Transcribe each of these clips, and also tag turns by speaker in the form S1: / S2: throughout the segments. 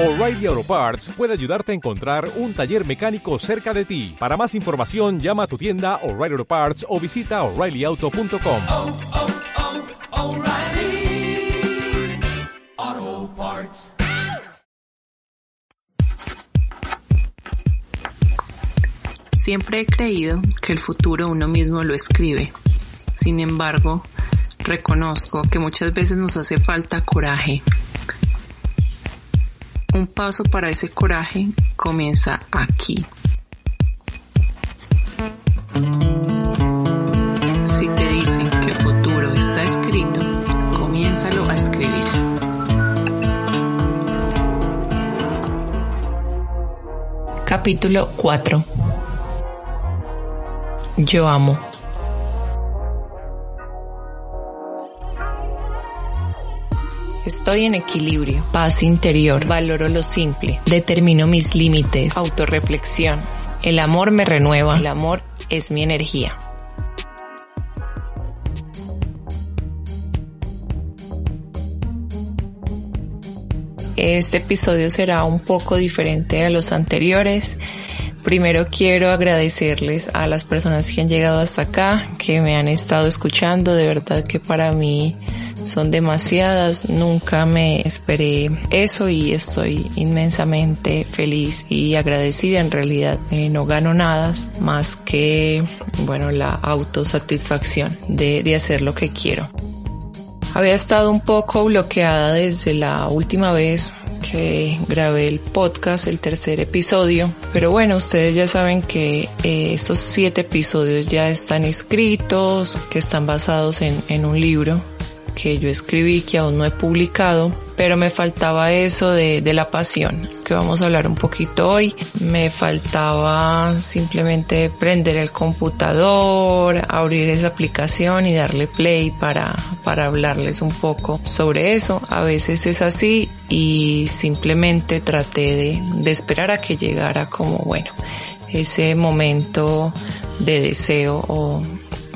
S1: O'Reilly Auto Parts puede ayudarte a encontrar un taller mecánico cerca de ti. Para más información, llama a tu tienda O'Reilly Auto Parts o visita oreillyauto.com.
S2: oh, oh, O'Reilly Auto Parts.
S3: Siempre he creído que el futuro uno mismo lo escribe. Sin embargo, reconozco que muchas veces nos hace falta coraje. Un paso para ese coraje comienza aquí. Si te dicen que el futuro está escrito, comiénzalo a escribir. Capítulo 4 Yo amo. Estoy en equilibrio, paz interior, valoro lo simple, determino mis límites, autorreflexión. El amor me renueva, el amor es mi energía. Este episodio será un poco diferente a los anteriores. Primero quiero agradecerles a las personas que han llegado hasta acá, que me han estado escuchando. De verdad que para mí son demasiadas. Nunca me esperé eso y estoy inmensamente feliz y agradecida. En realidad eh, no gano nada más que, bueno, la autosatisfacción de, de hacer lo que quiero. Había estado un poco bloqueada desde la última vez que grabé el podcast, el tercer episodio. Pero bueno, ustedes ya saben que eh, esos siete episodios ya están escritos, que están basados en, en un libro que yo escribí que aún no he publicado, pero me faltaba eso de, de, la pasión, que vamos a hablar un poquito hoy. Me faltaba simplemente prender el computador, abrir esa aplicación y darle play para, para hablarles un poco sobre eso. A veces es así y simplemente traté de, de esperar a que llegara como, bueno, ese momento de deseo o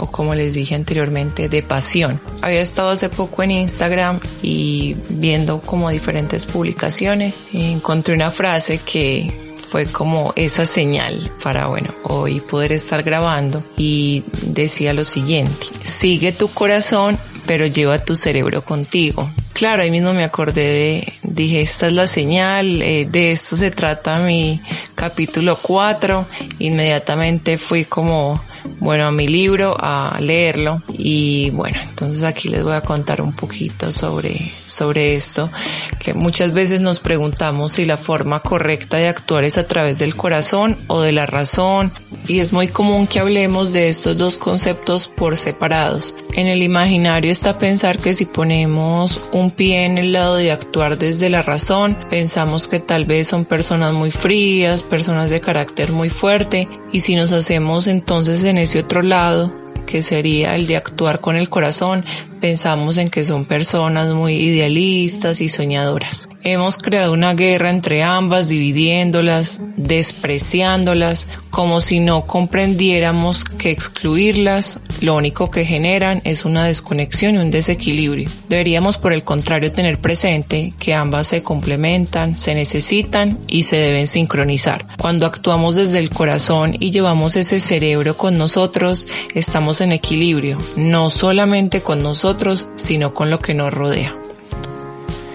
S3: o como les dije anteriormente, de pasión. Había estado hace poco en Instagram y viendo como diferentes publicaciones, encontré una frase que fue como esa señal para, bueno, hoy poder estar grabando y decía lo siguiente, sigue tu corazón, pero lleva tu cerebro contigo. Claro, ahí mismo me acordé de, dije, esta es la señal, eh, de esto se trata mi capítulo 4, inmediatamente fui como bueno, a mi libro, a leerlo. Y bueno, entonces aquí les voy a contar un poquito sobre, sobre esto, que muchas veces nos preguntamos si la forma correcta de actuar es a través del corazón o de la razón. Y es muy común que hablemos de estos dos conceptos por separados. En el imaginario está pensar que si ponemos un pie en el lado de actuar desde la razón, pensamos que tal vez son personas muy frías, personas de carácter muy fuerte, y si nos hacemos entonces en ese otro lado, que sería el de actuar con el corazón, pensamos en que son personas muy idealistas y soñadoras. Hemos creado una guerra entre ambas, dividiéndolas, despreciándolas, como si no comprendiéramos que excluirlas lo único que generan es una desconexión y un desequilibrio. Deberíamos por el contrario tener presente que ambas se complementan, se necesitan y se deben sincronizar. Cuando actuamos desde el corazón y llevamos ese cerebro con nosotros, estamos en equilibrio, no solamente con nosotros, sino con lo que nos rodea.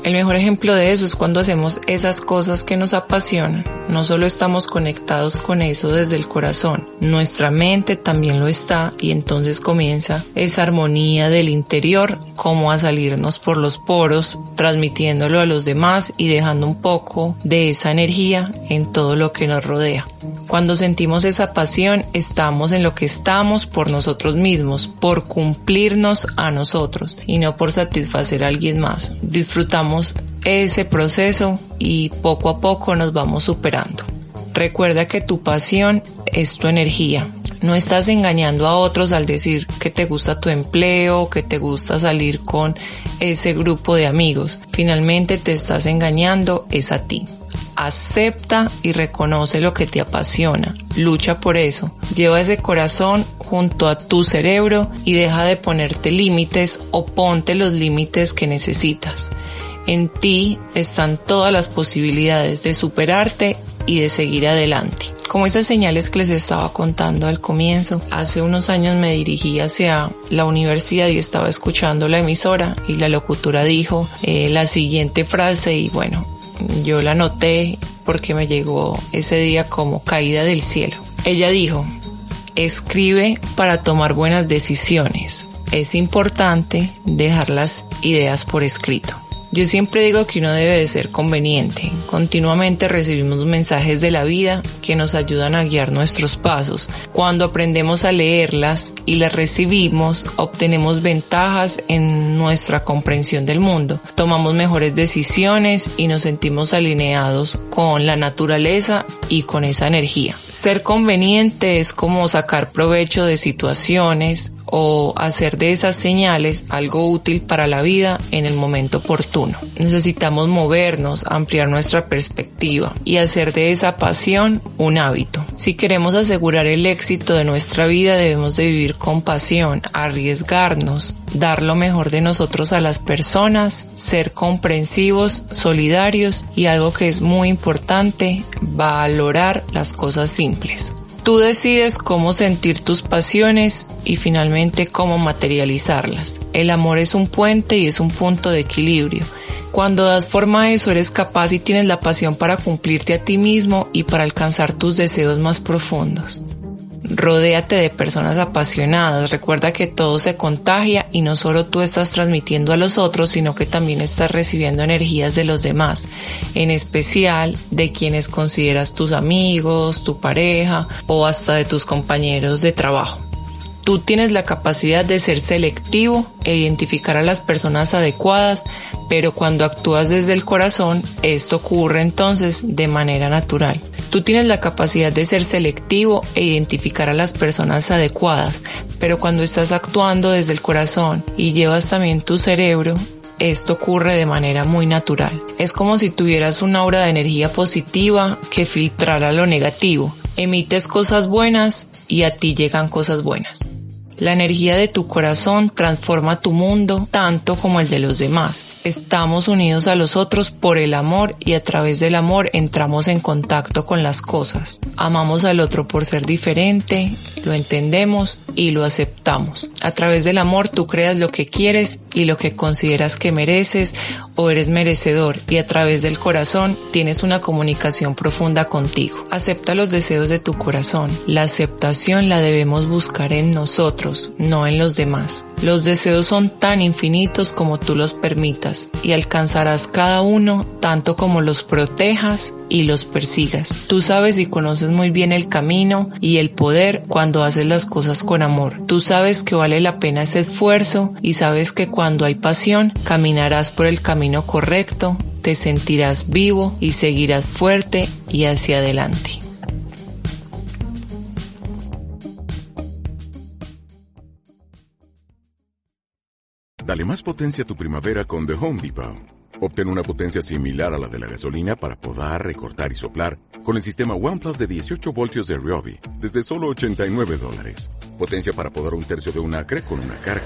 S3: El mejor ejemplo de eso es cuando hacemos esas cosas que nos apasionan. No solo estamos conectados con eso desde el corazón, nuestra mente también lo está y entonces comienza esa armonía del interior como a salirnos por los poros, transmitiéndolo a los demás y dejando un poco de esa energía en todo lo que nos rodea. Cuando sentimos esa pasión, estamos en lo que estamos por nosotros mismos, por cumplirnos a nosotros y no por satisfacer a alguien más. Disfrutamos ese proceso y poco a poco nos vamos superando. Recuerda que tu pasión es tu energía. No estás engañando a otros al decir que te gusta tu empleo, que te gusta salir con ese grupo de amigos. Finalmente te estás engañando es a ti. Acepta y reconoce lo que te apasiona. Lucha por eso. Lleva ese corazón junto a tu cerebro y deja de ponerte límites o ponte los límites que necesitas. En ti están todas las posibilidades de superarte y de seguir adelante. Como esas señales que les estaba contando al comienzo, hace unos años me dirigí hacia la universidad y estaba escuchando la emisora y la locutora dijo eh, la siguiente frase y bueno, yo la noté porque me llegó ese día como caída del cielo. Ella dijo, escribe para tomar buenas decisiones. Es importante dejar las ideas por escrito. Yo siempre digo que uno debe de ser conveniente. Continuamente recibimos mensajes de la vida que nos ayudan a guiar nuestros pasos. Cuando aprendemos a leerlas y las recibimos, obtenemos ventajas en nuestra comprensión del mundo. Tomamos mejores decisiones y nos sentimos alineados con la naturaleza y con esa energía. Ser conveniente es como sacar provecho de situaciones o hacer de esas señales algo útil para la vida en el momento oportuno. Necesitamos movernos, ampliar nuestra perspectiva y hacer de esa pasión un hábito. Si queremos asegurar el éxito de nuestra vida debemos de vivir con pasión, arriesgarnos, dar lo mejor de nosotros a las personas, ser comprensivos, solidarios y algo que es muy importante, valorar las cosas simples. Tú decides cómo sentir tus pasiones y finalmente cómo materializarlas. El amor es un puente y es un punto de equilibrio. Cuando das forma a eso eres capaz y tienes la pasión para cumplirte a ti mismo y para alcanzar tus deseos más profundos. Rodéate de personas apasionadas. Recuerda que todo se contagia y no solo tú estás transmitiendo a los otros, sino que también estás recibiendo energías de los demás, en especial de quienes consideras tus amigos, tu pareja o hasta de tus compañeros de trabajo. Tú tienes la capacidad de ser selectivo e identificar a las personas adecuadas, pero cuando actúas desde el corazón, esto ocurre entonces de manera natural. Tú tienes la capacidad de ser selectivo e identificar a las personas adecuadas, pero cuando estás actuando desde el corazón y llevas también tu cerebro, esto ocurre de manera muy natural. Es como si tuvieras una aura de energía positiva que filtrara lo negativo. Emites cosas buenas y a ti llegan cosas buenas. La energía de tu corazón transforma tu mundo tanto como el de los demás. Estamos unidos a los otros por el amor y a través del amor entramos en contacto con las cosas. Amamos al otro por ser diferente, lo entendemos y lo aceptamos. A través del amor tú creas lo que quieres y lo que consideras que mereces o eres merecedor y a través del corazón tienes una comunicación profunda contigo. Acepta los deseos de tu corazón. La aceptación la debemos buscar en nosotros no en los demás. Los deseos son tan infinitos como tú los permitas y alcanzarás cada uno tanto como los protejas y los persigas. Tú sabes y conoces muy bien el camino y el poder cuando haces las cosas con amor. Tú sabes que vale la pena ese esfuerzo y sabes que cuando hay pasión caminarás por el correcto, te sentirás vivo y seguirás fuerte y hacia adelante.
S4: Dale más potencia a tu primavera con The Home Depot. Obtén una potencia similar a la de la gasolina para podar, recortar y soplar con el sistema OnePlus de 18 voltios de Ryobi desde solo 89 dólares. Potencia para podar un tercio de un acre con una carga.